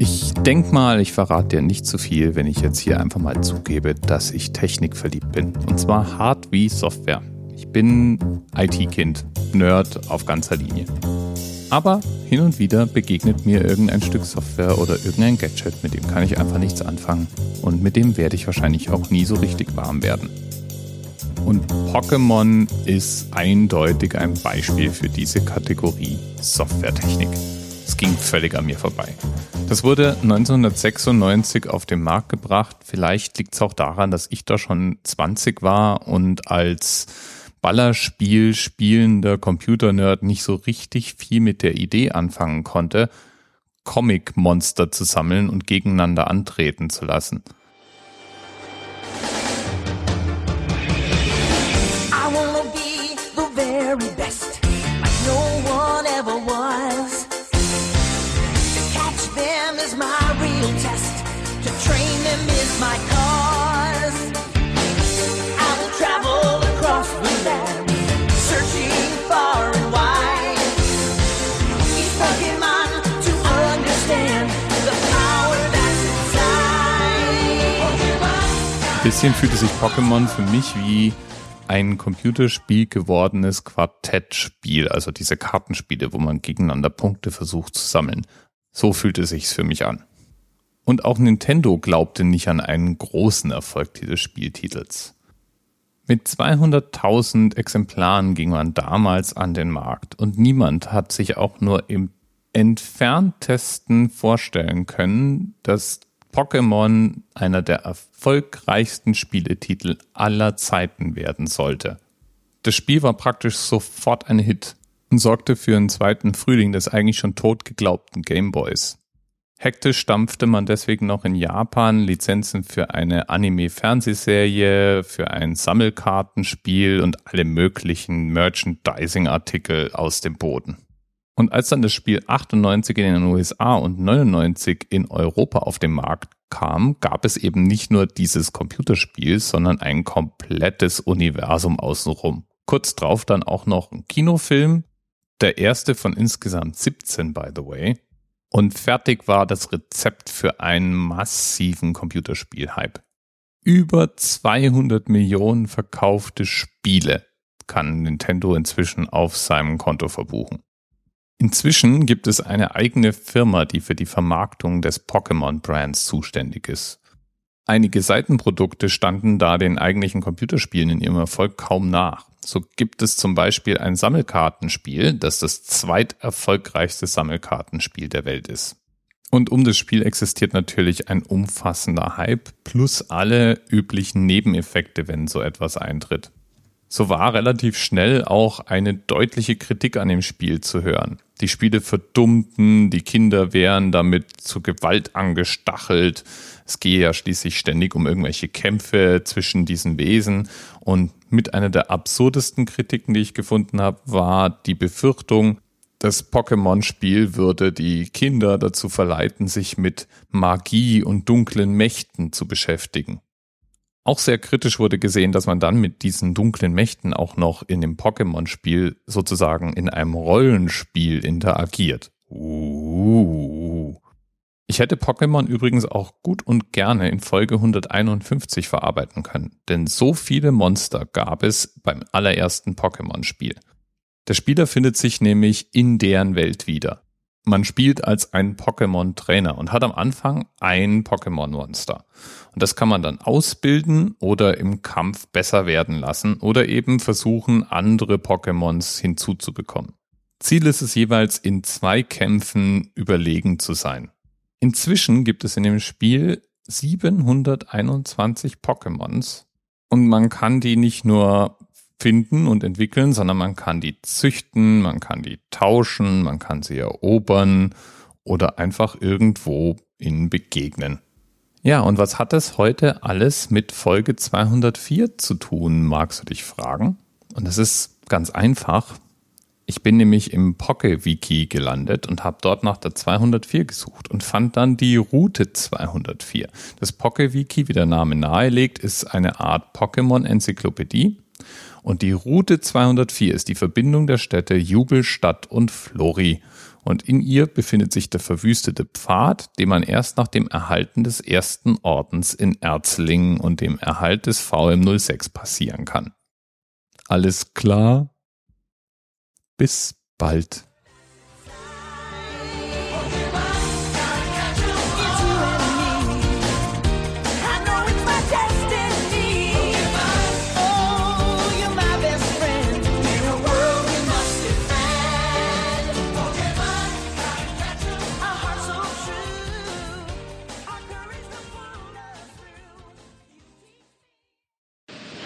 Ich denke mal, ich verrate dir nicht zu viel, wenn ich jetzt hier einfach mal zugebe, dass ich technikverliebt bin. Und zwar hart wie Software. Ich bin IT-Kind, Nerd auf ganzer Linie. Aber hin und wieder begegnet mir irgendein Stück Software oder irgendein Gadget, mit dem kann ich einfach nichts anfangen. Und mit dem werde ich wahrscheinlich auch nie so richtig warm werden. Und Pokémon ist eindeutig ein Beispiel für diese Kategorie Softwaretechnik. Es ging völlig an mir vorbei. Das wurde 1996 auf den Markt gebracht. Vielleicht liegt es auch daran, dass ich da schon 20 war und als Ballerspiel spielender Computernerd nicht so richtig viel mit der Idee anfangen konnte, Comic-Monster zu sammeln und gegeneinander antreten zu lassen. Bisschen fühlte sich Pokémon für mich wie ein Computerspiel gewordenes Quartettspiel, also diese Kartenspiele, wo man gegeneinander Punkte versucht zu sammeln. So fühlte sich's für mich an. Und auch Nintendo glaubte nicht an einen großen Erfolg dieses Spieltitels. Mit 200.000 Exemplaren ging man damals an den Markt und niemand hat sich auch nur im entferntesten vorstellen können, dass Pokémon einer der erfolgreichsten Spieletitel aller Zeiten werden sollte. Das Spiel war praktisch sofort ein Hit und sorgte für einen zweiten Frühling des eigentlich schon tot geglaubten Gameboys. Hektisch stampfte man deswegen noch in Japan Lizenzen für eine Anime-Fernsehserie, für ein Sammelkartenspiel und alle möglichen Merchandising-Artikel aus dem Boden. Und als dann das Spiel 98 in den USA und 99 in Europa auf den Markt kam, gab es eben nicht nur dieses Computerspiel, sondern ein komplettes Universum außenrum. Kurz drauf dann auch noch ein Kinofilm, der erste von insgesamt 17, by the way. Und fertig war das Rezept für einen massiven Computerspiel-Hype. Über 200 Millionen verkaufte Spiele kann Nintendo inzwischen auf seinem Konto verbuchen. Inzwischen gibt es eine eigene Firma, die für die Vermarktung des Pokémon-Brands zuständig ist. Einige Seitenprodukte standen da den eigentlichen Computerspielen in ihrem Erfolg kaum nach. So gibt es zum Beispiel ein Sammelkartenspiel, das das zweiterfolgreichste Sammelkartenspiel der Welt ist. Und um das Spiel existiert natürlich ein umfassender Hype plus alle üblichen Nebeneffekte, wenn so etwas eintritt. So war relativ schnell auch eine deutliche Kritik an dem Spiel zu hören. Die Spiele verdummten, die Kinder wären damit zu Gewalt angestachelt. Es gehe ja schließlich ständig um irgendwelche Kämpfe zwischen diesen Wesen. Und mit einer der absurdesten Kritiken, die ich gefunden habe, war die Befürchtung, das Pokémon-Spiel würde die Kinder dazu verleiten, sich mit Magie und dunklen Mächten zu beschäftigen. Auch sehr kritisch wurde gesehen, dass man dann mit diesen dunklen Mächten auch noch in dem Pokémon-Spiel sozusagen in einem Rollenspiel interagiert. Uh. Ich hätte Pokémon übrigens auch gut und gerne in Folge 151 verarbeiten können, denn so viele Monster gab es beim allerersten Pokémon-Spiel. Der Spieler findet sich nämlich in deren Welt wieder. Man spielt als ein Pokémon-Trainer und hat am Anfang ein Pokémon-Monster. Und das kann man dann ausbilden oder im Kampf besser werden lassen oder eben versuchen, andere Pokémons hinzuzubekommen. Ziel ist es jeweils, in zwei Kämpfen überlegen zu sein. Inzwischen gibt es in dem Spiel 721 Pokémons und man kann die nicht nur finden und entwickeln, sondern man kann die züchten, man kann die tauschen, man kann sie erobern oder einfach irgendwo ihnen begegnen. Ja, und was hat das heute alles mit Folge 204 zu tun, magst du dich fragen? Und das ist ganz einfach. Ich bin nämlich im Pocket-Wiki gelandet und habe dort nach der 204 gesucht und fand dann die Route 204. Das Pocket-Wiki, wie der Name nahelegt, ist eine Art Pokémon-Enzyklopädie und die Route 204 ist die Verbindung der Städte Jubelstadt und Flori. Und in ihr befindet sich der verwüstete Pfad, den man erst nach dem Erhalten des ersten Ordens in Erzlingen und dem Erhalt des VM06 passieren kann. Alles klar? Bis bald.